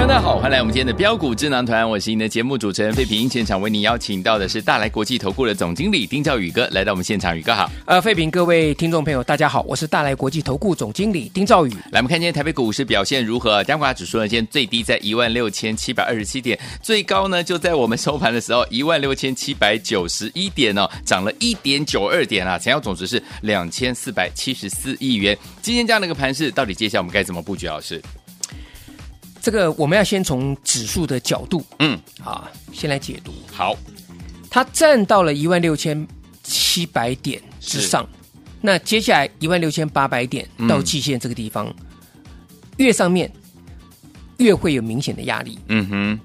大家好，欢迎来我们今天的标股智囊团，我是您的节目主持人费平。现场为您邀请到的是大来国际投顾的总经理丁兆宇哥来到我们现场，宇哥好。呃，费平，各位听众朋友，大家好，我是大来国际投顾总经理丁兆宇。来，我们看今天台北股市表现如何？加权指数呢，今天最低在一万六千七百二十七点，最高呢就在我们收盘的时候 一万六千七百九十一点哦，涨了一点九二点啊，成交总值是两千四百七十四亿元。今天这样的一个盘势，到底接下来我们该怎么布局？老师？这个我们要先从指数的角度，嗯，啊，先来解读。好，它站到了一万六千七百点之上，那接下来一万六千八百点到季线这个地方，嗯、越上面越会有明显的压力。嗯哼，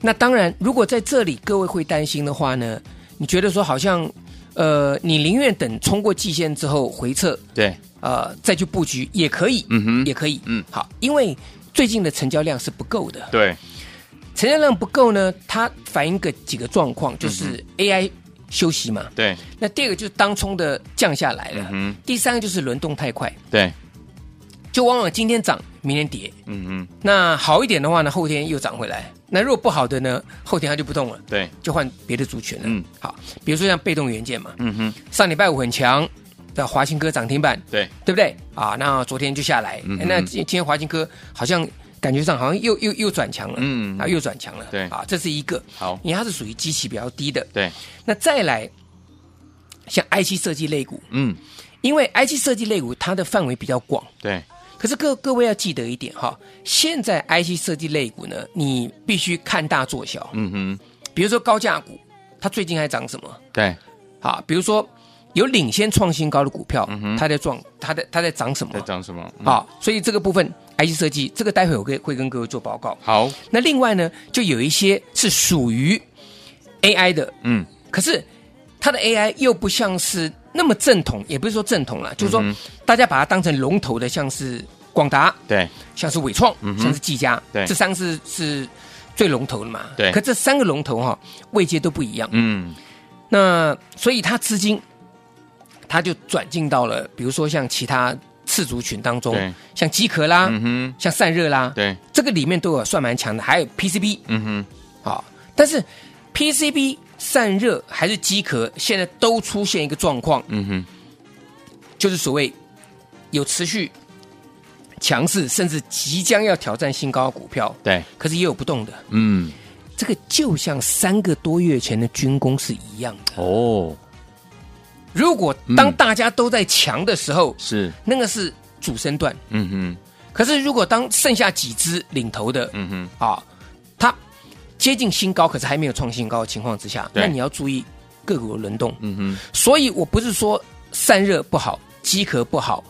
那当然，如果在这里各位会担心的话呢，你觉得说好像，呃，你宁愿等冲过季线之后回撤，对，呃，再去布局也可以，嗯哼，也可以，嗯，好，因为。最近的成交量是不够的，对，成交量不够呢，它反映个几个状况，就是 AI 休息嘛，对。那第二个就是当冲的降下来了，嗯，第三个就是轮动太快，对，就往往今天涨，明天跌，嗯嗯。那好一点的话呢，后天又涨回来；那如果不好的呢，后天它就不动了，对，就换别的族群了。嗯，好，比如说像被动元件嘛，嗯哼，上礼拜五很强。的华兴科涨停板，对对不对啊？那昨天就下来，嗯、那今天华兴科好像感觉上好像又又又转强了，嗯啊，又转强了，对啊，这是一个好，因为它是属于基期比较低的，对。那再来像 IC 设计类股，嗯，因为 IC 设计类股它的范围比较广，对。可是各各位要记得一点哈，现在 IC 设计类股呢，你必须看大做小，嗯哼。比如说高价股，它最近还涨什么？对，好，比如说。有领先创新高的股票，嗯、它在撞，它在它在涨什么？在涨什么？哦，所以这个部分 IC 设计，这个待会我会会跟各位做报告。好，那另外呢，就有一些是属于 AI 的，嗯，可是它的 AI 又不像是那么正统，也不是说正统了，就是说、嗯、大家把它当成龙头的，像是广达，对，像是伟创、嗯，像是技嘉，对，这三个是是最龙头的嘛，对。可这三个龙头哈、哦，位阶都不一样，嗯，那所以它资金。他就转进到了，比如说像其他次族群当中，像机壳啦、嗯，像散热啦，对，这个里面都有算蛮强的，还有 PCB，嗯哼，好，但是 PCB 散热还是机壳，现在都出现一个状况，嗯哼，就是所谓有持续强势，甚至即将要挑战新高的股票，对，可是也有不动的，嗯，这个就像三个多月前的军工是一样的。哦。如果当大家都在强的时候，嗯、是。那个是主升段，嗯哼。可是如果当剩下几只领头的，嗯哼，啊，它接近新高，可是还没有创新高的情况之下，那你要注意个股的轮动，嗯哼。所以我不是说散热不好，机壳不好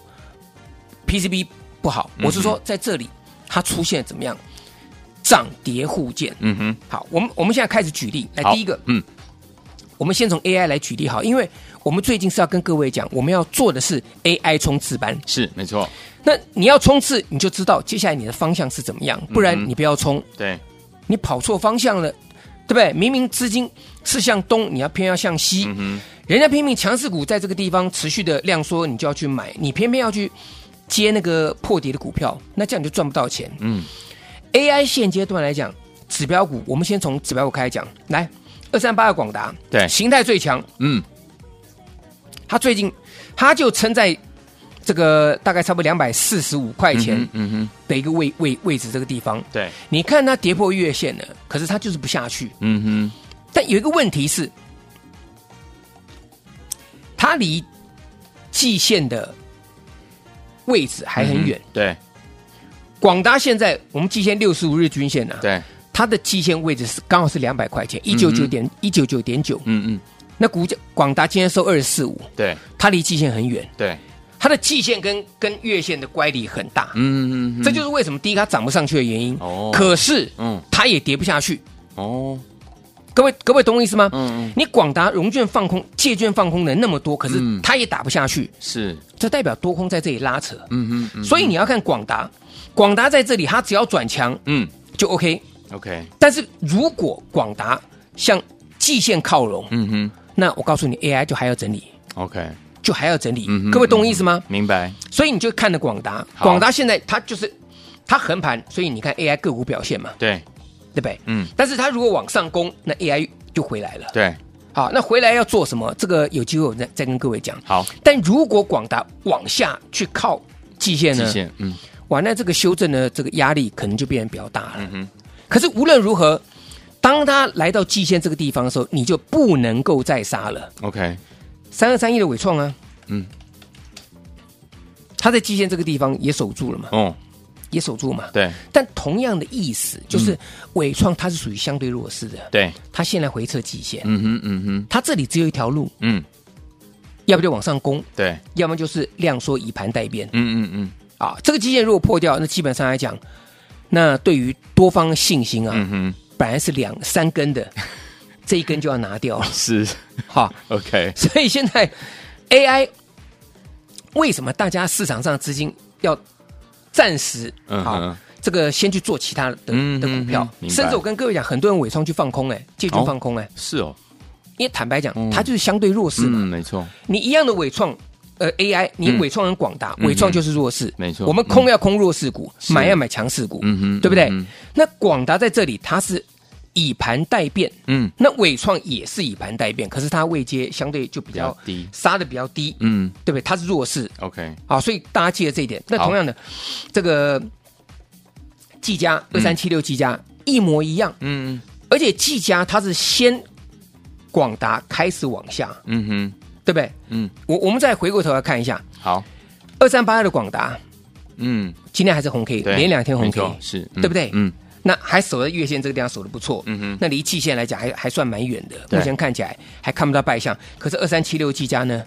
，PCB 不好，我是说在这里它出现怎么样？涨跌互见，嗯哼。好，我们我们现在开始举例，来第一个，嗯，我们先从 AI 来举例，好，因为。我们最近是要跟各位讲，我们要做的是 AI 冲刺班，是没错。那你要冲刺，你就知道接下来你的方向是怎么样，不然你不要冲。嗯、对，你跑错方向了，对不对？明明资金是向东，你要偏要向西。嗯、人家拼命强势股在这个地方持续的量缩，你就要去买，你偏偏要去接那个破跌的股票，那这样你就赚不到钱。嗯，AI 现阶段来讲，指标股，我们先从指标股开始讲，来二三八的广达，对，形态最强，嗯。他最近，他就撑在这个大概差不多两百四十五块钱，嗯哼，的一个位位位置这个地方。对，你看它跌破月线了，可是它就是不下去。嗯哼。但有一个问题是，它离季线的位置还很远。对。广达现在我们季线六十五日均线呢？对。它的季线位置是刚好是两百块钱，一九九点一九九点九。嗯嗯，那股价广达今天收二十四五，对。它离季线很远，对，它的季线跟跟月线的乖离很大。嗯嗯嗯，这就是为什么第一它涨不上去的原因。哦。可是嗯。它也跌不下去。哦，各位各位懂我意思吗？嗯嗯，你广达融券放空、借券放空的那么多，可是嗯。它也打不下去，是，这代表多空在这里拉扯。嗯嗯嗯，所以你要看广达，广达在这里它只要转强嗯。就 OK。，OK，但是如果广达向季线靠拢，嗯哼那我告诉你，AI 就还要整理，，OK，就还要整理嗯。各位懂我意思吗？明白，所以你就看了广达，广达现在它就是它横盘，所以你看 AI 个股表现嘛，对，对不对？嗯，但是它如果往上攻，那 AI 就回来了。对，好，那回来要做什么？这个有机会我再再跟各位讲。好，但如果广达往下去靠季线呢？季线，嗯哇，那这个修正的这个压力可能就变得比较大了。嗯哼，可是无论如何，当它来到季线这个地方的时候，你就不能够再杀了。，OK，三二三一的伟创啊，嗯，它在季线这个地方也守住了嘛，哦，也守住嘛。对。但同样的意思，就是伟创它是属于相对弱势的，对，它现在回撤季线，嗯哼嗯哼，它这里只有一条路，嗯，要不就往上攻，对，要么就是量缩以盘待变。嗯嗯嗯。啊。这个季线如果破掉，那基本上来讲，那对于多方信心啊，嗯哼，本来是两三根的，这一根就要拿掉了，是。好。，OK，所以现在 AI 为什么大家市场上资金要暂时嗯啊、哼这个先去做其他的嗯的股票。甚至我跟各位讲，很多人伪装去放空哎，借券哦？放空哎，是哦，因为坦白讲，嗯。它就是相对弱势嘛。嗯，没错，你一样的尾创，呃 AI，你嗯。尾创很广达，嗯创就是弱势，没错。我们空要空弱势股，是。买要买强势股，嗯哼对不对？嗯？那广达在这里它是以盘待变，嗯。那尾创也是以盘待变，可是它位阶相对就比较低。杀的比较低，嗯。对不对？它是弱势，，OK，好，所以大家记得这一点。那同样的，这个技嘉二三七六技嘉一模一样，嗯。而且技嘉它是先广达开始往下，嗯哼，对不对？嗯，我我们再回过头来看一下。好，二三八二的广达，嗯，今天还是红 K，对，连两天红 K，是，嗯对不对？嗯，那还守在月线这个地方守的不错，嗯。哼那离季线来讲还还算蛮远的，目前看起来还看不到败相。可是二三七六季家呢，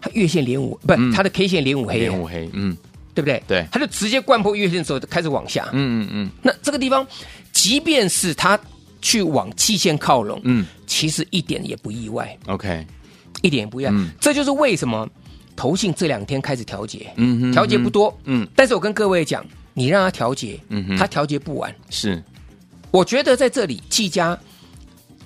它月线连五，不，嗯。它的 K 线连五黑，连五黑，嗯。对不对？对。它就直接灌破月线的时候就开始往下。嗯嗯嗯。那这个地方，即便是它去往季线靠拢，嗯。其实一点也不意外，，OK，一点也不一样。嗯。这就是为什么投信这两天开始调节，调节不多，嗯，但是我跟各位讲，你让它调节，嗯哼。它调节不完。是，我觉得在这里技嘉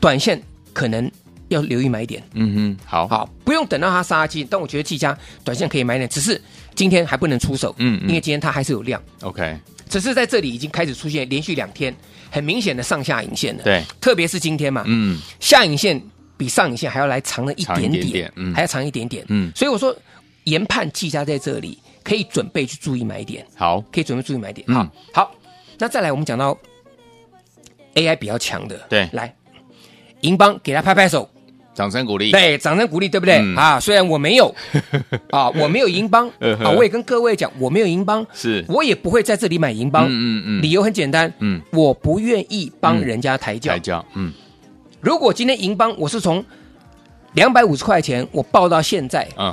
短线可能要留意买点，嗯哼，好，好，不用等到它杀鸡，但我觉得技嘉短线可以买点，只是今天还不能出手，嗯嗯。因为今天它还是有量，，OK，只是在这里已经开始出现连续两天很明显的上下影线了，对，特别是今天嘛，嗯。下影线比上影线还要来长了一点点，嗯。还要长一点点，嗯。所以我说研判技嘉在这里可以准备去注意买点，好，可以准备注意买点，嗯。好，好，那再来我们讲到 AI 比较强的，对。来银邦给他拍拍手，掌声鼓励，对，掌声鼓励，对不对？嗯。啊，虽然我没有 啊，我没有银邦啊，我也跟各位讲，我没有银邦，是。我也不会在这里买银邦。嗯嗯嗯。理由很简单，嗯。我不愿意帮人家抬轿。抬轿，嗯如果今天银邦我是从两百五十块钱我报到现在嗯，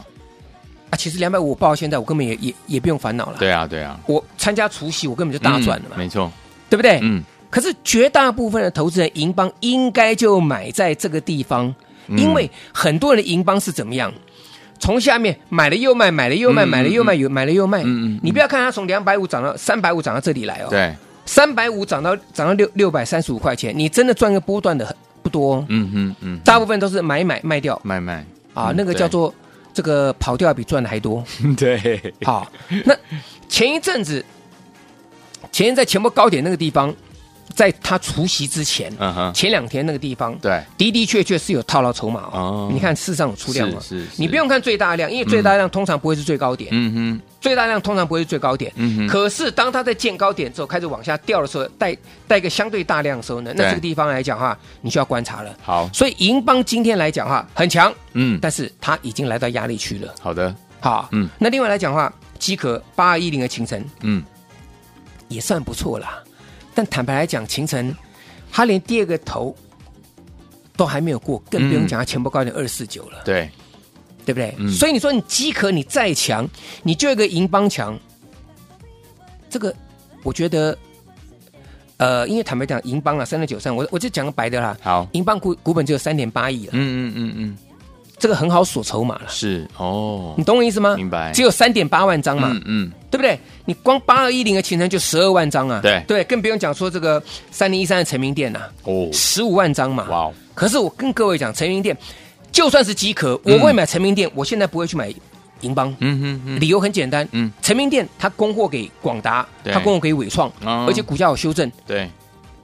啊，其实两百五我报到现在，我根本也也也不用烦恼了。对啊对啊，我参加除夕，我根本就大赚了嘛，嗯没错，对不对？嗯可是绝大部分的投资人银邦应该就买在这个地方，嗯因为很多人的银邦是怎么样？从下面买了又卖，买了又卖，嗯买了又卖，有买了又卖。嗯嗯嗯你不要看它从两百五涨到三百五涨到这里来哦，对，三百五涨到涨到六六百三十五块钱，你真的赚个波段的很不多。嗯，嗯哼嗯，大部分都是买买卖掉。买卖。啊，嗯那个叫做这个跑掉比赚的还多。对。对，好，那前一阵子，前一在前波高点那个地方，在他除夕之前，前两天那个地方，对，的的确确是有套牢筹码哦。哦。你看市上有出量吗？是是是。你不用看最大量，因为最大量通常不会是最高点，嗯哼最大量通常不会是最高点。嗯，可是当它在见高点之后开始往下掉的时候，带带一个相对大量的时候呢，那对这个地方来讲哈，你就要观察了。好，所以银邦今天来讲哈很强，嗯，但是它已经来到压力区了。好的，好，嗯，那另外来讲的话，机壳八二一零的秦城嗯。也算不错啦。但坦白来讲，秦城它连第二个头都还没有过，更不用讲它前波高点二四九了，对，对不对？嗯。所以你说你机壳你再强，你就一个银邦强，这个我觉得，呃，因为坦白讲，银邦啊三六九三，我我就讲个白的啦，好，银邦股股本只有三点八亿了，嗯嗯嗯嗯，这个很好锁筹码了，是哦。你，懂我意思吗？明白。只有三点八万张嘛，嗯嗯，对不对？你光八二一零的前程就十二万张啊，对。对，更不用讲说这个三零一三的成名店呐、啊，哦，十五万张嘛。哇哦，可是我跟各位讲，成名店就算是机壳，嗯。我会买成名店，我现在不会去买银邦。嗯理由很简单，嗯。成名店它供货给广达，对。它供货给伟创，哦。而且股价有修正，对。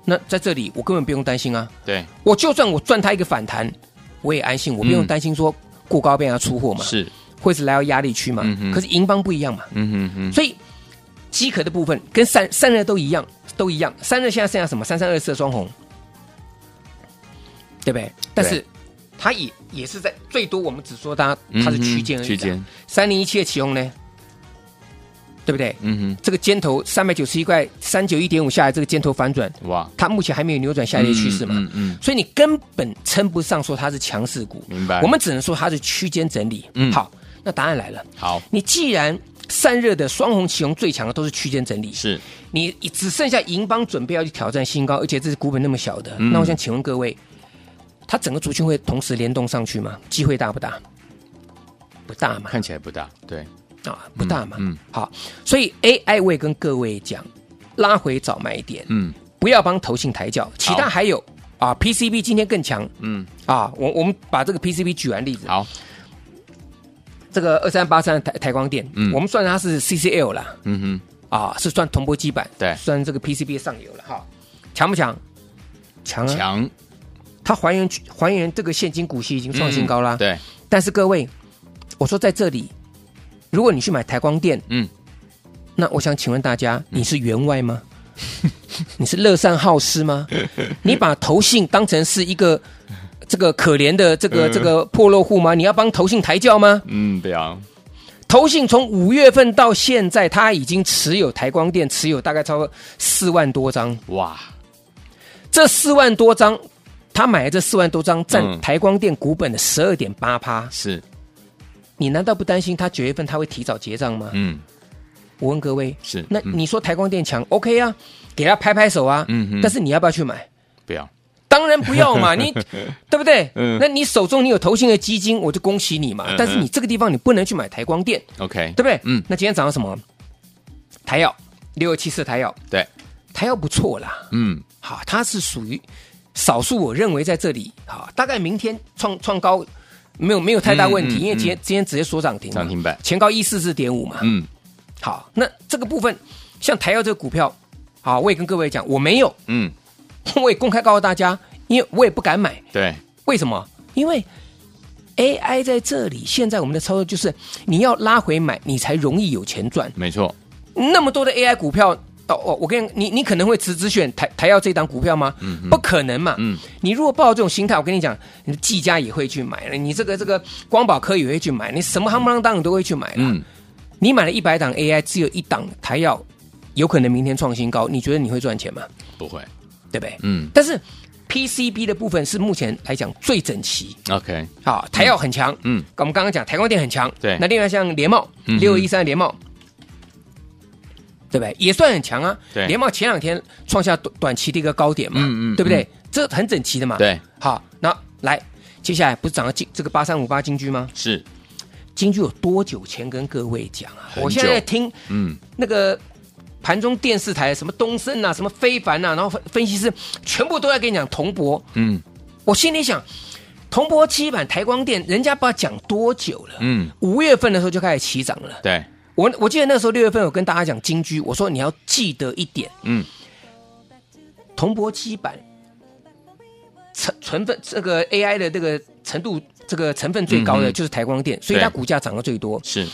那在这里我根本不用担心啊。对，我就算我赚它一个反弹，我也安心，我不用嗯担心说过高被人家出货嘛，是，会是来到压力区嘛。嗯哼。可是银邦不一样嘛，嗯哼哼，所以机壳的部分跟散散热都一样，都一样。散热现在剩下什么？三三二四的双红，对不对？但是它也也是在最多，我们只说它它是区间而已区间，三零一七的启宏呢，对不对？嗯哼。这个尖头三百九十一块三九一点五下来，这个尖头反转，哇，它目前还没有扭转下跌趋势嘛？嗯嗯，所以你根本称不上说它是强势股，明白。我们只能说它是区间整理。嗯。好，那答案来了，好，你既然散热的双红、启宏最强的都是区间整理，是，你只剩下银邦准备要去挑战新高，而且这是股本那么小的，嗯。那我想请问各位，它整个族群会同时联动上去吗？机会大不大？不大嘛，看起来不大，对，啊，不大嘛。嗯嗯。好，所以 AI 我也跟各位讲，拉回早买点，嗯。不要帮投信抬轿。其他还有啊，PCB 今天更强。嗯，啊，我我们把这个 PCB 举完例子，好，这个二三八三台台光电，嗯。我们算它是 CCL 啦，嗯哼，啊，是算铜箔基板，对。算这个 PCB 的上游了哈，强不强？强啊！强，它还原还原这个现金股息已经创新高啦、嗯对，但是各位，我说在这里，如果你去买台光电，嗯，那我想请问大家，你是员外吗？你是乐善好施吗？你把投信当成是一个这个可怜的这个这个破落户吗？你要帮投信抬轿吗？嗯，对啊，投信从五月份到现在，他已经持有台光电，持有大概超过四万多张。哇，这四万多张，他买了这四万多张占嗯台光电股本的十二点八趴。是，你难道不担心他九月份他会提早结账吗？嗯，我问各位，是，那嗯你说台光电强，OK 啊，给他拍拍手啊。嗯哼但是你要不要去买？不要，当然不要嘛，你对不对？嗯那你手中你有投信的基金，我就恭喜你嘛。嗯但是你这个地方你不能去买台光电，OK，对不对？嗯那今天早上什么？台药六二七四台药，对，台药不错啦。嗯，好，它是属于少数，我认为在这里，好，大概明天创创高没有没有太大问题，嗯嗯因为今天、今天直接锁涨停嘛，涨停板。前高一四四点五嘛，嗯，好，那这个部分像台药这个股票，好，我也跟各位讲，我没有，嗯，我也公开告诉大家，因为我也不敢买，对，为什么？因为 AI 在这里，现在我们的操作就是你要拉回买，你才容易有钱赚。没错，那么多的 AI 股票，哦哦，我跟你你你可能会只只选台台药这档股票吗？不可能嘛。嗯你如果抱这种心态，我跟你讲，你的技嘉也会去买了，你这个这个光宝科也会去买，你什么夯不啷当你都会去买了。嗯，你买了一百档 AI，只有一档台药有可能明天创新高，你觉得你会赚钱吗？不会，对不对？嗯但是 PCB 的部分是目前来讲最整齐。，OK，好，台药很强，嗯，我们刚刚讲台光电很强，对那另外像联茂六一三联茂，对不对？也算很强啊。对联茂前两天创下短短期的一个高点嘛，嗯嗯对不对？这很整齐的嘛。对，好，那来接下来不是涨了金这个八三五八金居吗？是，金居有多久前跟各位讲啊？我现在在听嗯，那个盘中电视台什么东升啊，什么非凡啊，然后分分析师全部都在跟你讲铜箔。嗯，我心里想，铜箔基板台光电，人家不知道讲多久了。嗯，五月份的时候就开始起涨了。对，我我记得那时候六月份，我跟大家讲金居，我说你要记得一点，嗯，铜箔基板成成分这个 AI 的这个程度，这个成分最高的就是台光电，所以它股价涨得最多。是，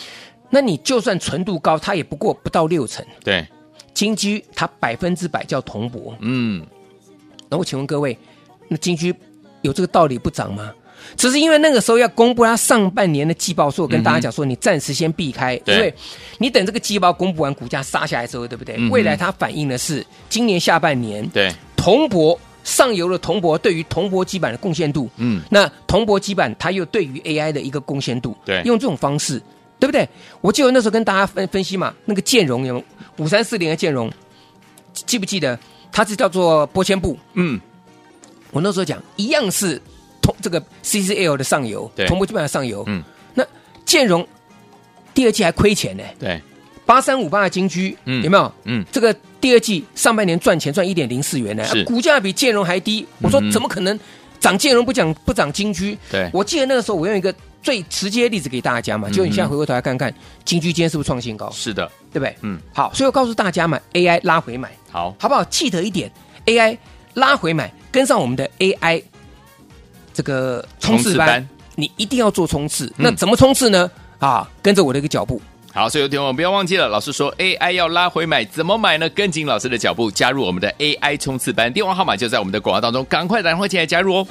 那你就算纯度高，它也不过不到六成。对，金居它百分之百叫铜箔，嗯，那我请问各位，那金居有这个道理不涨吗？只是因为那个时候要公布它上半年的季报，所以我跟大家讲说，你暂时先避开，对。因为你等这个季报公布完，股价杀下来之后，对不对？嗯未来它反映的是今年下半年对，铜箔上游的铜箔对于铜箔基板的贡献度，嗯，那铜箔基板它又对于 AI 的一个贡献度，对。用这种方式，对不对？我记得那时候跟大家分分析嘛，那个建融有五三四零的建融，记不记得？它是叫做玻纤布，嗯，我那时候讲一样是铜这个 CCL 的上游，对。铜箔基本上上游，嗯，那建融第二季还亏钱呢，对，八三五八的金居，嗯。有没有？嗯，这个第二季上半年赚钱赚一点零四元呢，啊股价比建融还低。我说怎么可能涨建融不涨不涨金居？对。我记得那个时候我用一个最直接的例子给大家嘛，就你现在回过头来看看，金居今天是不是创新高？是的，对不对？嗯，好，所以我告诉大家嘛，AI 拉回买，好，好不好？记得一点，AI 拉回买，跟上我们的 AI 这个冲刺班，你一定要做冲刺。嗯那怎么冲刺呢？啊，跟着我的一个脚步。好，所以有听我们不要忘记了，老师说 AI 要拉回买，怎么买呢？跟紧老师的脚步，加入我们的 AI 冲刺班，电话号码就在我们的广告当中，赶快打电话进来加入哦。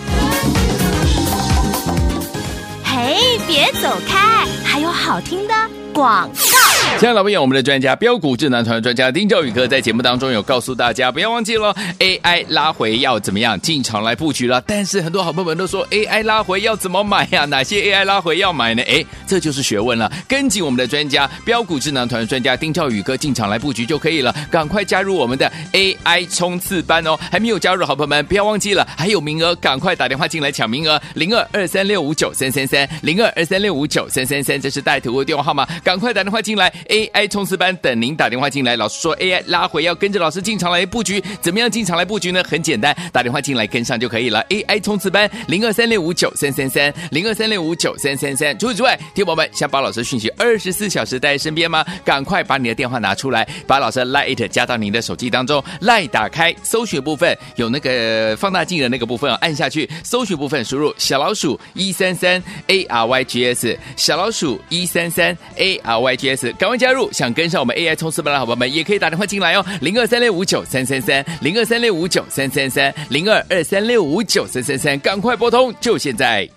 嘿，别走开，还有好听的广告。亲爱的老朋友，我们的专家标股智囊团专家丁兆宇哥在节目当中有告诉大家，不要忘记了 AI 拉回要怎么样进场来布局了。但是很多好朋友们都说 AI 拉回要怎么买呀、哪些 AI 拉回要买呢？哎，这就是学问了。跟紧我们的专家标股智囊团专家丁兆宇哥进场来布局就可以了。赶快加入我们的 AI 冲刺班哦！还没有加入的好朋友们，不要忘记了，还有名额，赶快打电话进来抢名额，零二二三六五九三三三，零二二三六五九三三三，这是带图的电话号码，赶快打电话进来。AI 冲刺班等您打电话进来。老师说 AI 拉回要跟着老师进场来布局，怎么样进场来布局呢？很简单，打电话进来跟上就可以了。AI 冲刺班零二三六五九三三三，零二三六五九三三三。除此之外，听友们想把老师讯息二十四小时带在身边吗？赶快把你的电话拿出来，把老师的 Light 加到您的手机当中。Lite 打开搜寻部分有那个放大镜的那个部分，按下去搜寻部分输入小老鼠一三三 A R Y G S，小老鼠一三三 A R Y G S，赶快加入！想跟上我们 AI 冲刺班的好朋友们，也可以打电话进来哦，零二三六五九三三三，零二三六五九三三三，零二二三六五九三三三，赶快拨通，就现在。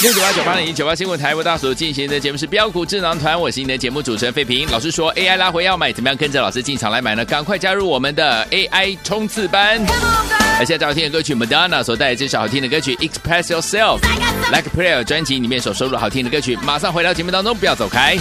六九八九八零一九八新闻台为大家所进行的节目是标股智囊团，我是你的节目主持人费平。老师说 AI 拉回要买，怎么样跟着老师进场来买呢？赶快加入我们的 AI 冲刺班。而现在最好听的歌曲 Madonna 所带来这首好听的歌曲 Express Yourself Like Prayer 专辑里面所收录好听的歌曲，马上回到节目当中，不要走开。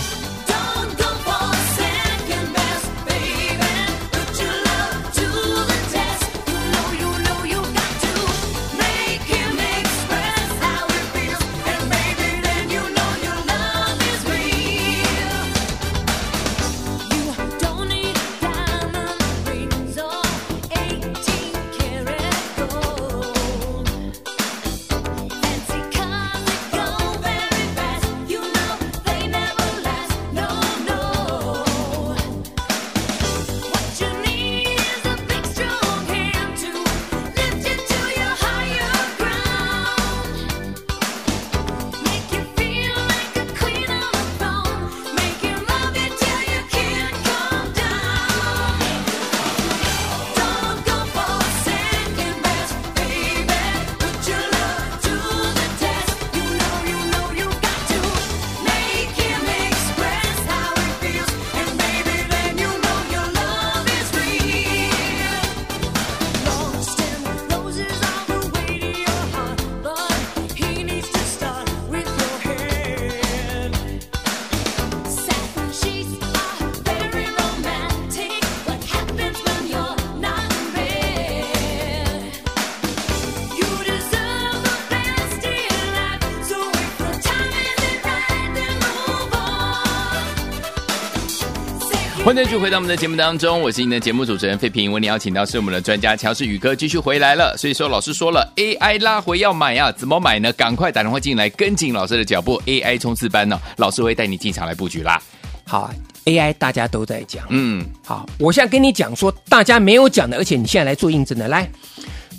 继续回到我们的节目当中，我是您的节目主持人费平。为您邀请到是我们的专家乔氏宇哥继续回来了。所以说，老师说了，AI 拉回要买啊，怎么买呢？赶快打电话进来，跟紧老师的脚步，AI 冲刺班呢、老师会带你进场来布局啦。好啊，AI 大家都在讲，嗯，好，我现在跟你讲说大家没有讲的，而且你现在来做印证的，来，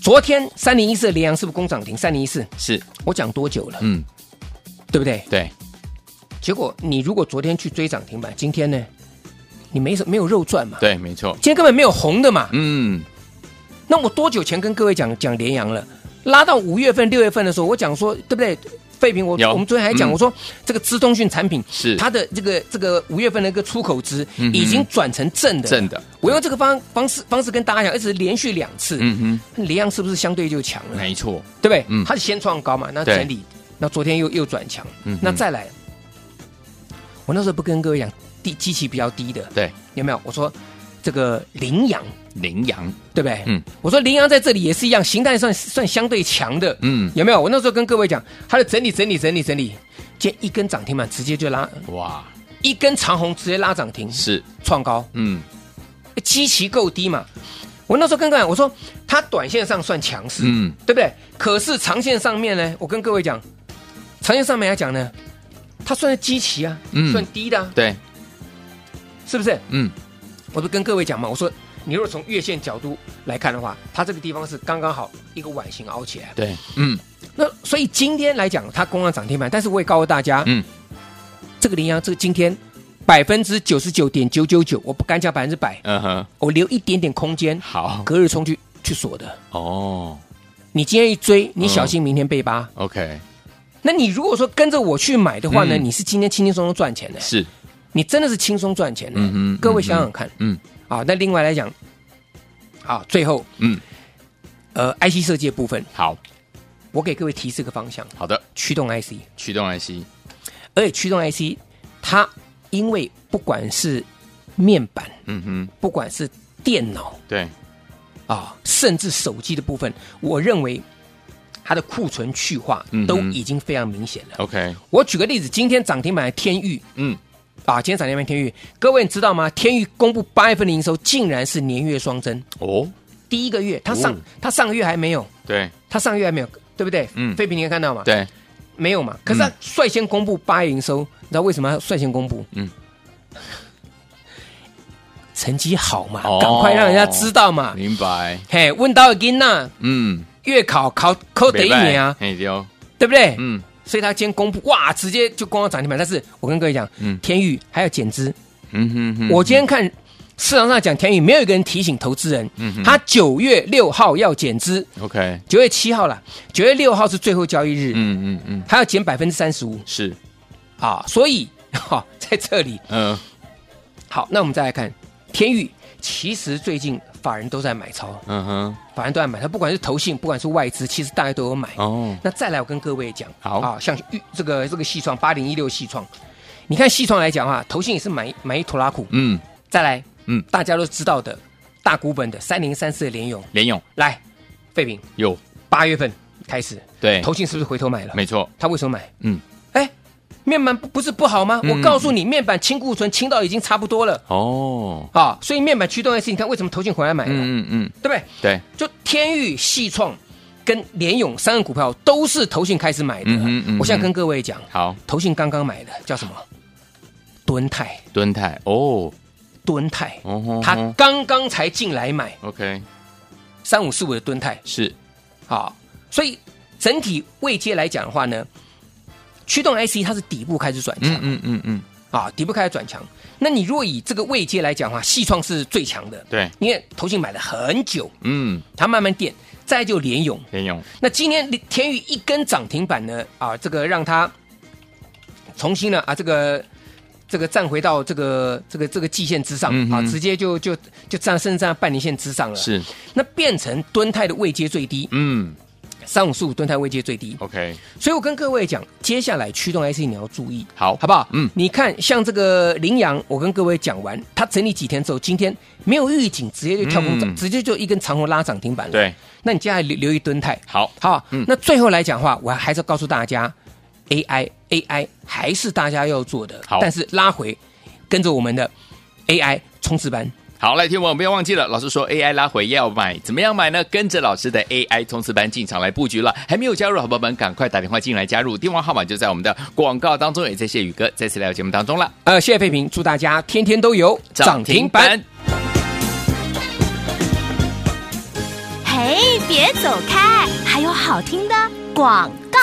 昨天三零一四的联阳是不是攻涨停？三零一四，是，我讲多久了？嗯，对不对？对，结果你如果昨天去追涨停板，今天呢，你没什没有肉赚嘛？对，没错，今天根本没有红的嘛。嗯，那我多久前跟各位讲讲联阳了？拉到五月份、六月份的时候，我讲说，对不对？废品，我我们昨天还讲，嗯。我说这个资通讯产品是。它的这个这个五月份的一个出口值已经转成正的，正的。我用这个方方式方式跟大家讲，一直连续两次，嗯哼。联阳是不是相对就强，了？没错，对不对？嗯。它是先创高嘛，那对整理，那昨天又又转强。嗯，那再来，我那时候不跟各位讲低基期比较低的，对，有没有？我说这个羚羊，羚羊，对不对？嗯，我说羚羊在这里也是一样，形态算算相对强的，嗯，有没有？我那时候跟各位讲，它的整理整理整理整理，见一根涨停板直接就拉，哇，一根长红直接拉涨停，是，创高，嗯，基期够低嘛？我那时候跟各位讲，我说它短线上算强势，嗯，对不对？可是长线上面呢，我跟各位讲，长线上面来讲呢，它算是基期啊，嗯算低的、啊，对，是不是？嗯，我不跟各位讲嘛，我说你如果从月线角度来看的话，它这个地方是刚刚好一个碗形凹起来。对，嗯，那所以今天来讲，它攻上涨停板，但是我也告诉大家，嗯，这个羚羊，这个今天百分之九十九点九九九，我不敢讲百分之百，嗯哼，我留一点点空间，好，隔日冲去去锁的。哦。你今天一追，你小心明天被扒。，OK，那你如果说跟着我去买的话呢，嗯。你是今天轻轻松松赚钱的，是，你真的是轻松赚钱的。各位想想看，嗯。啊，那另外来讲，好，最后嗯，呃，IC 设计的部分，好，我给各位提示个方向，好的，驱动 IC，驱动 IC，而且驱动 IC 它因为不管是面板，嗯哼，不管是电脑对，啊，甚至手机的部分，我认为它的库存去化都已经非常明显了。OK，我举个例子，今天涨停板的天域嗯，啊，今天涨停板天域，各位你知道吗？天域公布八月份的营收竟然是年月双增，哦，第一个月，它上、哦。它上个月还没有，对。它上个月还没有，对不对？嗯。废品你也看到嘛？，对，没有嘛？可是它率先公布八月营收，你知道为什么要率先公布？嗯，成绩好嘛，哦。赶快让人家知道嘛。明白，嘿，问到金呐，嗯，月考考考第一年啊，嘿，对不对？嗯，所以他今天公布，哇，直接就攻到涨停板。但是我跟各位讲，嗯。天宇还要减资。嗯哼哼，我今天看市场上讲天宇，没有一个人提醒投资人，嗯哼。他九月六号要减资，OK，九月七号了，九月六号是最后交易日，嗯嗯嗯，他要减百分之三十五。是，啊。所以哈、在这里，嗯，好，那我们再来看天宇，其实最近法人都在买超，嗯哼，法人都在买，他不管是投信，不管是外资，其实大家都有买。哦，那再来，我跟各位讲，好。啊，像玉这个这个细创八零一六细创，你看细创来讲啊，投信也是买买一拖拉库。嗯，再来，嗯。大家都知道的大股本的三零三四的联勇，联勇来，废品有，八月份开始，对，投信是不是回头买了？没错，他为什么买？嗯，哎，面板不不是不好吗？嗯。我告诉你，面板清库存清到已经差不多了。哦，啊，所以面板驱动 IC，你看为什么投信回来买了？嗯嗯嗯，对不对？对，就天域、细创跟联勇三个股票都是投信开始买的。嗯哼嗯哼我现在跟各位讲，好，投信刚刚买的叫什么？敦泰，敦泰，哦，敦泰，哦，他吼刚刚才进来买。OK，三五四五的敦泰，是，好，所以整体位阶来讲的话呢，驱动 IC 它是底部开始转强。嗯嗯嗯嗯，啊，底部开始转强。那你如果以这个位阶来讲的话，细创是最强的，对，因为投信买了很久，嗯，它慢慢垫，再就联勇。联勇，那今天天宇一根涨停板呢，啊，这个让它重新呢啊，这个这个站回到这个这个这个季线之上、嗯啊，直接就就就站甚至站到半年线之上了。，是，那变成敦泰的位阶最低，嗯三五四五敦泰位阶最低。，OK，所以我跟各位讲，接下来驱动 IC 你要注意，好，好不好？嗯你看像这个羚羊，我跟各位讲完，它整理几天之后，今天没有预警，直接就跳空涨，嗯直接就一根长红拉涨停板了。，对，那你接下来留留意敦泰。好，好，嗯那最后来讲的话，我还是要告诉大家，AI AI 还是大家要做的，好但是拉回跟着我们的 AI 冲刺班。好，来，听我们不要忘记了，老师说 AI 拉回要买，怎么样买呢？跟着老师的 AI 冲刺班进场来布局了。还没有加入的好朋友们，赶快打电话进来加入，电话号码就在我们的广告当中，也在谢宇哥再次来到节目当中了。呃，谢谢费平，祝大家天天都有涨停板。嘿，别走开，还有好听的广告。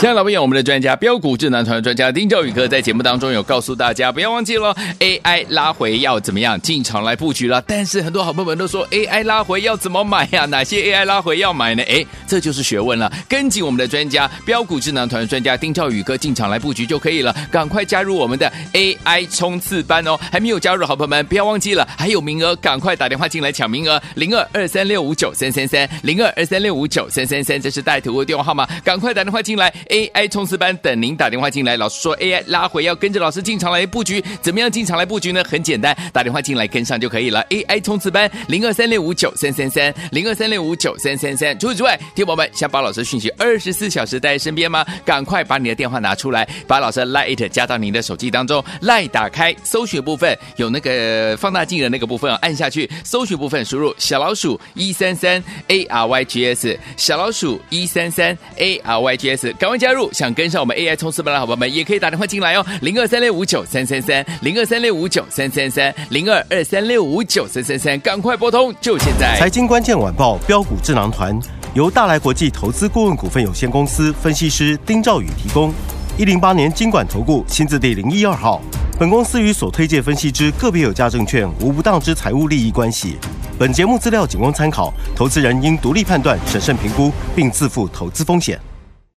亲爱的老朋友，我们的专家标股智囊团专家丁兆宇哥在节目当中有告诉大家，不要忘记了 AI 拉回要怎么样进场来布局了。但是很多好朋友们都说 AI 拉回要怎么买呀？哪些 AI 拉回要买呢？哎，这就是学问了。跟紧我们的专家标股智囊团专家丁兆宇哥进场来布局就可以了。赶快加入我们的 AI 冲刺班哦！还没有加入好朋友们，不要忘记了，还有名额，赶快打电话进来抢名额。零二二三六五九三三三，零二二三六五九三三三，这是带图的电话号码，赶快打电话进来。AI 冲刺班等您打电话进来。老师说 AI 拉回要跟着老师进场来布局，怎么样进场来布局呢？很简单，打电话进来跟上就可以了。AI 冲刺班零二三六五九三三三，零二三六五九三三三。除此之外，听友们想把老师讯息二十四小时带在身边吗？赶快把你的电话拿出来，把老师的 Lite 加到您的手机当中。Lite 打开搜寻部分有那个放大镜的那个部分，按下去搜寻部分输入小老鼠一三三 A R Y G S，小老鼠一三三 A R Y G S，赶快加入！想跟上我们 AI 冲刺班的好朋友们，也可以打电话进来哦，零二三六五九三三三，零二三六五九三三三，零二二三六五九三三三，赶快拨通，就现在！财经关键晚报标股智囊团由大来国际投资顾问股份有限公司分析师丁兆宇提供。一零八年金管投顾新字第零一二号。本公司与所推介分析之个别有价证券无不当之财务利益关系。本节目资料仅供参考，投资人应独立判断、审慎评估，并自负投资风险。